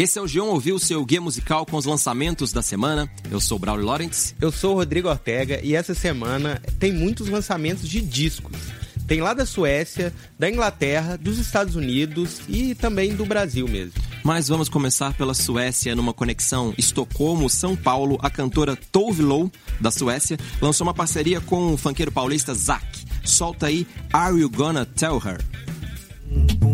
Esse é o Gion Ouviu, seu guia musical com os lançamentos da semana. Eu sou o Braulio Lawrence. Eu sou o Rodrigo Ortega e essa semana tem muitos lançamentos de discos. Tem lá da Suécia, da Inglaterra, dos Estados Unidos e também do Brasil mesmo. Mas vamos começar pela Suécia numa conexão Estocolmo-São Paulo. A cantora Tove Lo, da Suécia, lançou uma parceria com o funkeiro paulista Zack. Solta aí Are You Gonna Tell Her?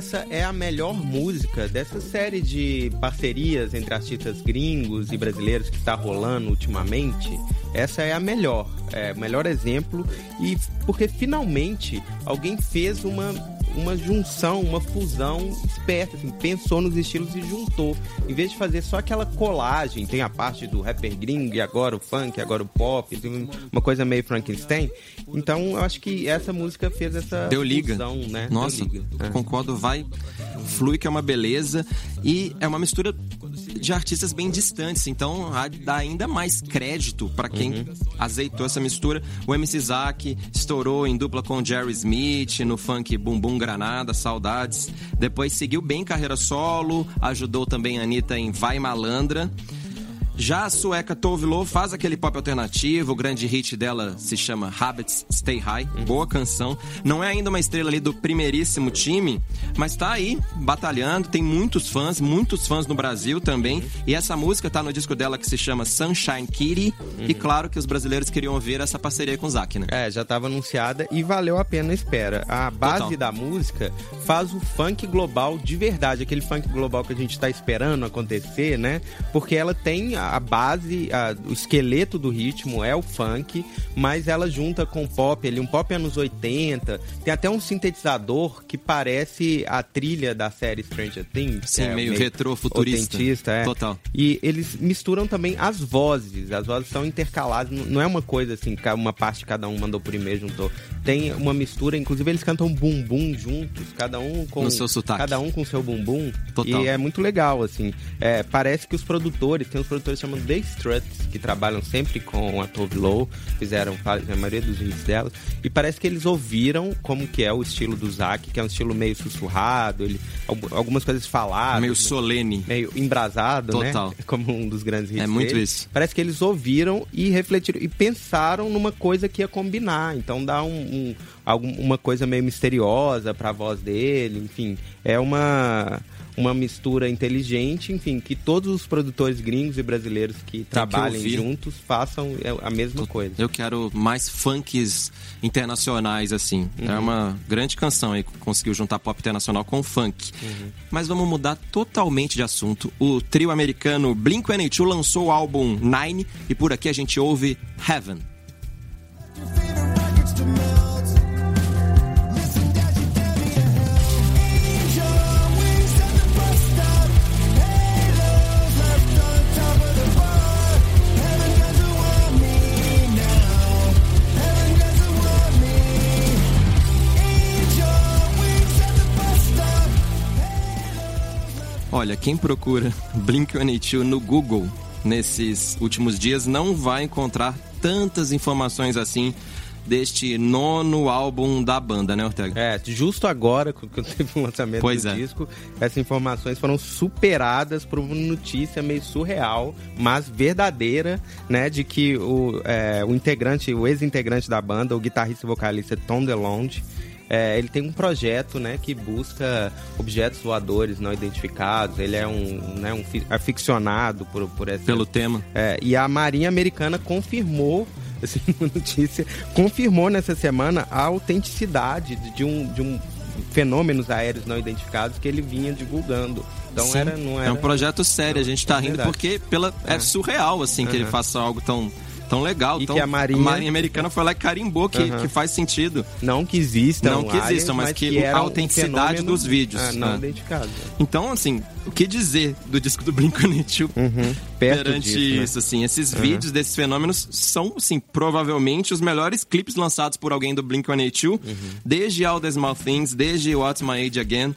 Essa é a melhor música dessa série de parcerias entre artistas gringos e brasileiros que está rolando ultimamente. Essa é a melhor, é o melhor exemplo e porque finalmente alguém fez uma uma junção, uma fusão esperta, assim, pensou nos estilos e juntou. Em vez de fazer só aquela colagem, tem a parte do rapper gringo e agora o funk, agora o pop, uma coisa meio Frankenstein. Então eu acho que essa música fez essa Deu liga. fusão, né? Nossa, liga. É. concordo, vai, flui que é uma beleza e é uma mistura de artistas bem distantes, então dá ainda mais crédito para quem uhum. azeitou essa mistura. O MC Zack estourou em dupla com Jerry Smith no funk Bumbum Granada, Saudades. Depois seguiu bem carreira solo, ajudou também a Anitta em Vai Malandra. Já a sueca Tove Lo faz aquele pop alternativo, o grande hit dela se chama Habits Stay High, boa canção. Não é ainda uma estrela ali do primeiríssimo time, mas tá aí batalhando, tem muitos fãs, muitos fãs no Brasil também. E essa música tá no disco dela que se chama Sunshine Kitty. Uhum. E claro que os brasileiros queriam ouvir essa parceria com o Zack, né? É, já tava anunciada e valeu a pena a espera. A base Total. da música faz o funk global de verdade, aquele funk global que a gente tá esperando acontecer, né? Porque ela tem a a base, a, o esqueleto do ritmo é o funk, mas ela junta com pop ali, um pop anos 80. Tem até um sintetizador que parece a trilha da série Stranger Things. Sim, é meio, meio retrô futurista. É. Total. E eles misturam também as vozes. As vozes são intercaladas, não é uma coisa assim, uma parte cada um mandou por e-mail, juntou. Tem uma mistura, inclusive eles cantam bumbum juntos, cada um com no seu sotaque. cada um com seu bumbum. Total. E é muito legal assim. É, parece que os produtores, tem uns produtores chamam The Struts, que trabalham sempre com a Tove Lo, fizeram a maioria dos hits dela, e parece que eles ouviram como que é o estilo do Zack, que é um estilo meio sussurrado, ele, algumas coisas faladas. Meio solene. Meio embrasado, né? Total. né? Como um dos grandes hits É muito dele. isso. Parece que eles ouviram e refletiram, e pensaram numa coisa que ia combinar, então dá um, um uma coisa meio misteriosa para a voz dele, enfim, é uma uma mistura inteligente, enfim, que todos os produtores gringos e brasileiros que trabalhem que juntos façam a mesma coisa. Eu quero mais funks internacionais, assim. É uhum. É uma grande canção aí, conseguiu juntar pop internacional com funk. Uhum. Mas vamos mudar totalmente de assunto. O trio americano Blink-182 lançou o álbum Nine e por aqui a gente ouve Heaven. Olha, quem procura Blink-182 no Google nesses últimos dias não vai encontrar tantas informações assim deste nono álbum da banda, né, Ortega? É, justo agora, quando teve o lançamento pois do é. disco, essas informações foram superadas por uma notícia meio surreal, mas verdadeira, né, de que o, é, o integrante, o ex-integrante da banda, o guitarrista e vocalista Tom DeLonge, é, ele tem um projeto né, que busca objetos voadores não identificados. Ele é um, né, um aficionado por, por essa, pelo tema. É, e a Marinha Americana confirmou assim, uma notícia confirmou nessa semana a autenticidade de um, de um fenômenos aéreos não identificados que ele vinha divulgando. Então era, não era... É um projeto sério, a gente está rindo porque pela, é, é surreal assim uhum. que ele faça algo tão tão legal. E tão, que a Marinha- Marinha Americana foi lá e carimbou que, que faz sentido. Não que existam Não que existam, mas que era a um autenticidade fenômeno, dos vídeos, ah, não né? identificado. Então, assim, o que dizer do disco do Blink-182 Uhum. Perante disso, né? isso, assim? Esses vídeos desses fenômenos são, assim, provavelmente os melhores clipes lançados por alguém do Blink-182, Uhum. desde All the Small Things, desde What's My Age Again.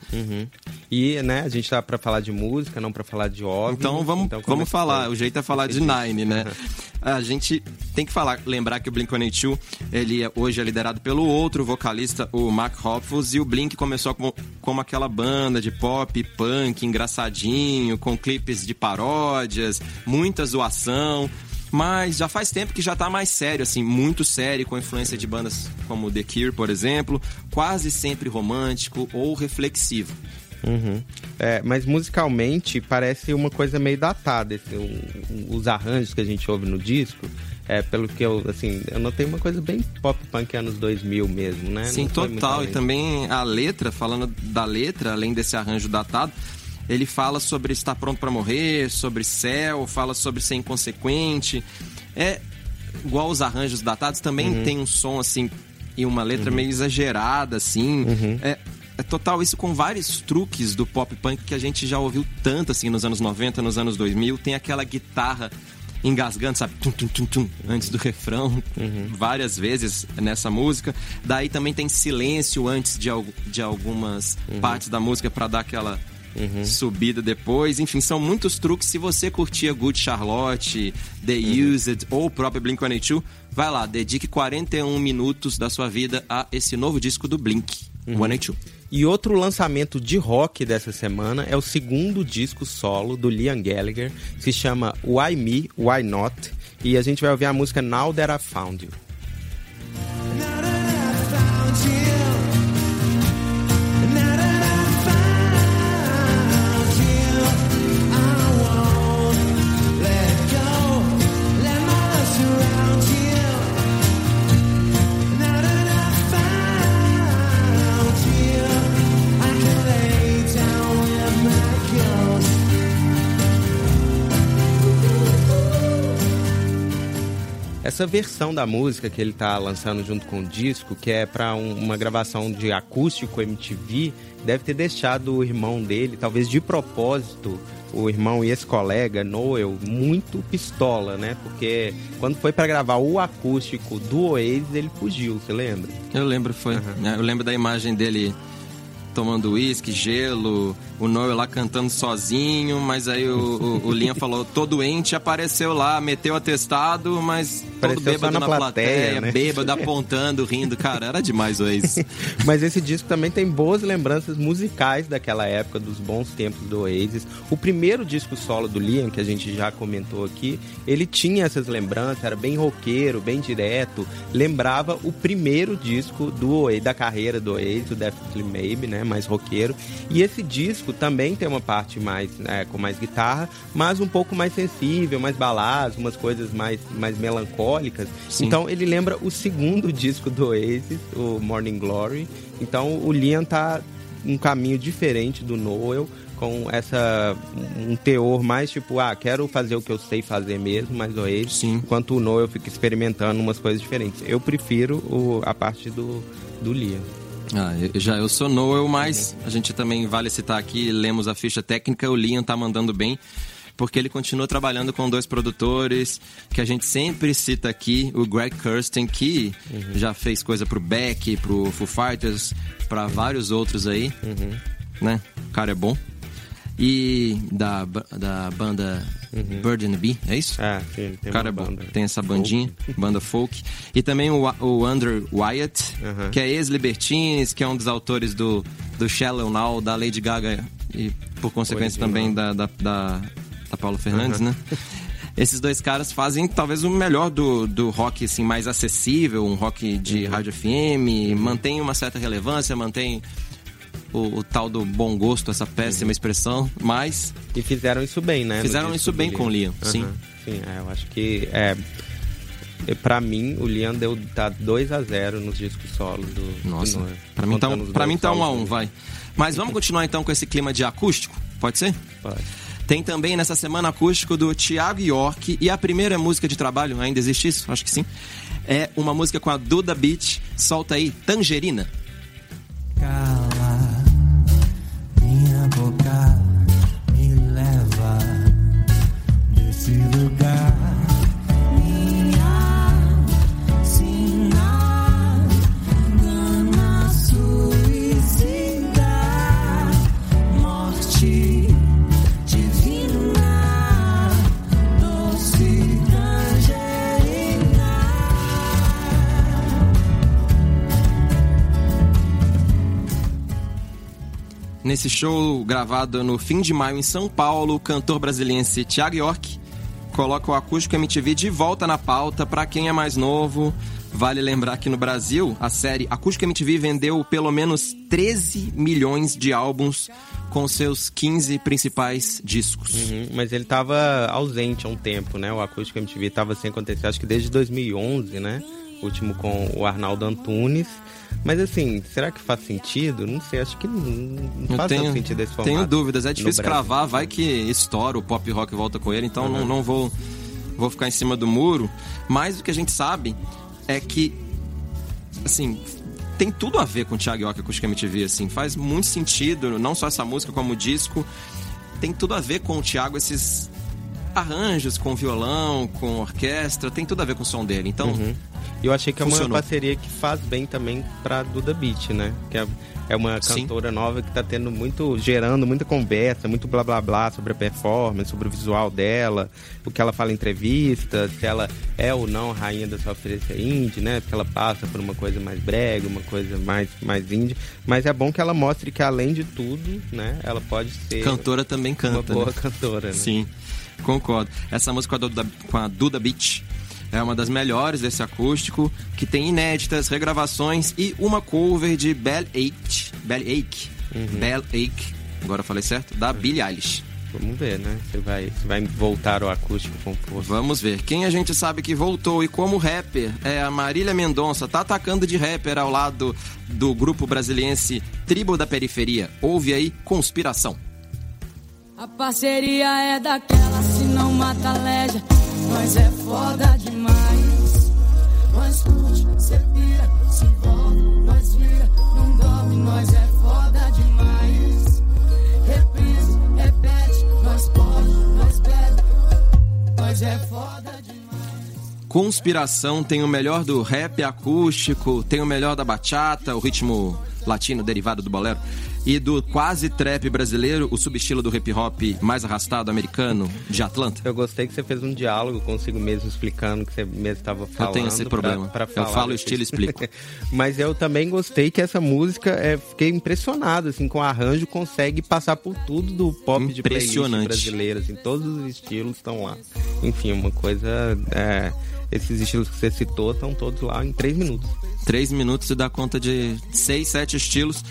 E, né, a gente tá pra falar de música, não pra falar de OVNI. Então vamos, é vamos que falar. O jeito é falar de Nine, né? A gente tem que falar, lembrar que o Blink-182, ele é- hoje é liderado pelo outro vocalista, o Mark Hoppus, e o Blink começou como, como aquela banda de pop, punk, engraçadinho, com clipes de paródias, muita zoação. Mas já faz tempo que já tá mais sério, assim, muito sério, com influência de bandas como The Cure, por exemplo, quase sempre romântico ou reflexivo. Uhum. É, mas musicalmente parece uma coisa meio datada. esse- um- os arranjos que a gente ouve no disco, é, pelo que eu, assim, eu notei uma coisa bem pop punk anos 2000 mesmo, né? Sim, total. E também a letra, falando da letra, além desse arranjo datado, ele fala sobre estar pronto pra morrer, sobre céu, fala sobre ser inconsequente. É igual os arranjos datados, também Uhum. tem um som assim e uma letra meio exagerada assim. Uhum. É, é total isso com vários truques do pop punk que a gente já ouviu tanto assim nos anos 90, nos anos 2000. Tem aquela guitarra engasgando, sabe? Tum, tum, tum, tum, antes do refrão, várias vezes nessa música. Daí também tem silêncio antes de, al- de algumas partes da música pra dar aquela subida depois. Enfim, são muitos truques. Se você curtia Good Charlotte, The Used ou o próprio Blink-182, vai lá, dedique 41 minutos da sua vida a esse novo disco do Blink, 182. E outro lançamento de rock dessa semana é o segundo disco solo do Liam Gallagher, que se chama Why Me, Why Not? E a gente vai ouvir a música Now That I Found You. Essa versão da música que ele tá lançando junto com o disco, que é para uma gravação de acústico MTV, deve ter deixado o irmão dele, talvez de propósito, o irmão e esse colega, Noel, muito pistola, né? Porque quando foi para gravar o acústico do Oasis, ele fugiu, você lembra? Eu lembro, foi. Eu lembro da imagem dele tomando uísque, gelo, o Noel lá cantando sozinho, mas aí o, o, o Linha falou, tô doente, apareceu lá, meteu atestado, mas todo bêbado na plateia, plateia, né? bêbado, apontando, rindo. Cara, era demais o ex. Mas esse disco também tem boas lembranças musicais daquela época, dos bons tempos do Oasis. O primeiro disco solo do Liam, que a gente já comentou aqui, ele tinha essas lembranças, era bem roqueiro, bem direto. Lembrava o primeiro disco do Oasis, da carreira do Oasis, o Definitely Maybe, né? Mais roqueiro. E esse disco também tem uma parte mais né, com mais guitarra, mas um pouco mais sensível, mais baladas, umas coisas mais, mais melancólicas. Sim. Então ele lembra o segundo disco do Oasis, o Morning Glory. Então o Liam tá um caminho diferente do Noel, com essa um teor mais tipo, ah, quero fazer o que eu sei fazer mesmo, mais Oasis, Sim. enquanto o Noel fica experimentando umas coisas diferentes. Eu prefiro o- a parte do, do Liam. Ah, eu- já eu sou Noel, mas a gente também vale citar aqui, lemos a ficha técnica, o Liam tá mandando bem, porque ele continua trabalhando com dois produtores que a gente sempre cita aqui, o Greg Kirsten, que já fez coisa pro Beck, pro Foo Fighters, pra vários outros aí, né? O cara é bom. E da, da banda Bird and Bee, é isso? Ele tem O cara é bom. banda. Tem essa bandinha, banda folk. E também o, o Andrew Wyatt, Aham. que é ex-Libertines, que é um dos autores do, do Shallow Now, da Lady Gaga e, por consequência, Original. também da, da, da, da Paula Fernandes, né? Esses dois caras fazem talvez o melhor do, do rock assim, mais acessível, um rock de Uhum. rádio FM, mantém uma certa relevância, mantém o, o tal do bom gosto, essa péssima expressão, mas E fizeram isso bem, né? Fizeram isso bem com o Liam, sim. Aham, Sim, é, eu acho que é, pra mim o Liam deu tá 2 a 0 nos discos solos do Nossa, do pra mim tá, um, pra mim tá um a solos um, do- vai. Mas vamos continuar então com esse clima de acústico? Pode ser? Pode. Tem também nessa semana acústico do Thiago York e a primeira música de trabalho, ainda existe isso? Acho que sim. É uma música com a Duda Beat. Solta aí, Tangerina. Cala Nesse show gravado no fim de maio em São Paulo, o cantor brasiliense Thiago York coloca o acústico MTV de volta na pauta para quem é mais novo. Vale lembrar que no Brasil, a série Acústico MTV vendeu pelo menos 13 milhões de álbuns com seus 15 principais discos. Uhum, mas ele tava ausente há um tempo, né? O Acústico MTV tava sem acontecer, acho que desde 2011, né? Último com o Arnaldo Antunes. Mas assim, será que faz sentido? Não sei, acho que não, não faz tenho, sentido esse formato. tenho dúvidas, é difícil cravar, vai que estoura, o pop rock volta com ele, então não, não vou, vou ficar em cima do muro. Mas o que a gente sabe é que, assim, tem tudo a ver com o Thiago York Acústica MTV, assim, faz muito sentido, não só essa música como o disco, tem tudo a ver com o Thiago, esses arranjos com violão, com orquestra, tem tudo a ver com o som dele. Então, Uhum. E eu achei que é Funcionou. uma parceria que faz bem também pra Duda Beat, né? Que é, é uma Sim. cantora nova que tá tendo muito, gerando muita conversa, muito blá blá blá sobre a performance, sobre o visual dela, o que ela fala em entrevista, se ela é ou não rainha da sofrência indie, né? Porque ela passa por uma coisa mais brega, uma coisa mais, mais indie. Mas é bom que ela mostre que além de tudo, né? Ela pode ser cantora também uma canta, boa né? cantora, né? Sim, concordo. Essa música com a Duda, com a Duda Beach é uma das melhores desse acústico, que tem inéditas, regravações e uma cover de Bell Ache, Bell Ache, Uhum. Bell Ache, agora eu falei certo, da Billie Eilish. Vamos ver, né? Se vai, se vai voltar o acústico com força. Vamos ver. Quem a gente sabe que voltou e como rapper é a Marília Mendonça, tá atacando de rapper ao lado do grupo brasiliense Tribo da Periferia. Ouve aí Conspiração. A parceria é daquela, se não mata leja. Nós é foda demais. Nós curte, cê pira, se envolve, nós vira, não dorme, nós é foda demais. Reprise, repete, nós pode, nós bebe, nós é foda demais. Conspiração tem o melhor do rap acústico, tem o melhor da bachata, o ritmo latino derivado do bolero, e do quase trap brasileiro, o subestilo do hip hop mais arrastado americano de Atlanta. Eu gostei que você fez um diálogo consigo mesmo, explicando que você mesmo estava falando. tenho esse pra- problema. pra Eu falar falo o estilo e explico. Mas eu também gostei que essa música, é, fiquei impressionado, assim, com o arranjo, consegue passar por tudo do pop de playlist brasileiro, assim, todos os estilos estão lá. Enfim, uma coisa... é, esses estilos que você citou estão todos lá em três minutos. Três minutos e dá conta de seis, sete estilos.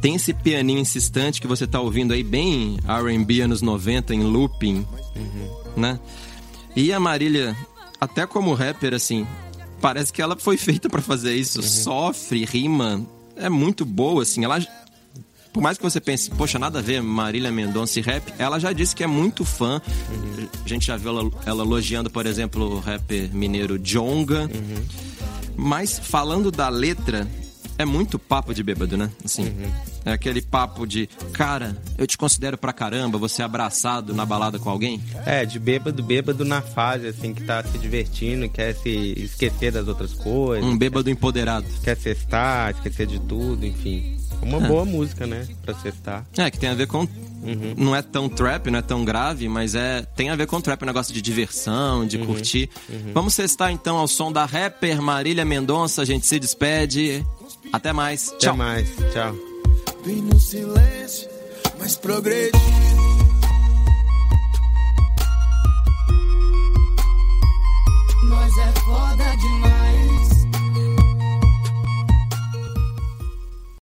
Tem esse pianinho insistente que você tá ouvindo aí, bem R&B anos 90, em looping, né? E a Marília, até como rapper, assim, parece que ela foi feita pra fazer isso. Sofre, rima, é muito boa, assim. Ela, por mais que você pense, poxa, nada a ver Marília Mendonça e rap, ela já disse que é muito fã. A gente já viu ela, ela elogiando, por exemplo, o rapper mineiro Jonga. Mas falando da letra, é muito papo de bêbado, né? Assim, é aquele papo de, cara, eu te considero pra caramba, você abraçado na balada com alguém. É, de bêbado, bêbado na fase, assim, que tá se divertindo, quer se esquecer das outras coisas. Um bêbado empoderado. quer cestar, esquecer de tudo, enfim. Uma boa música, né? Pra cestar. É, que tem a ver com. Não é tão trap, não é tão grave, mas é tem a ver com trap, um negócio de diversão, de curtir. Vamos cestar então ao som da rapper Marília Mendonça. A gente se despede. Até mais. Até Tchau. mais. Tchau. Vem no silêncio, mas progredi. Nós é foda demais.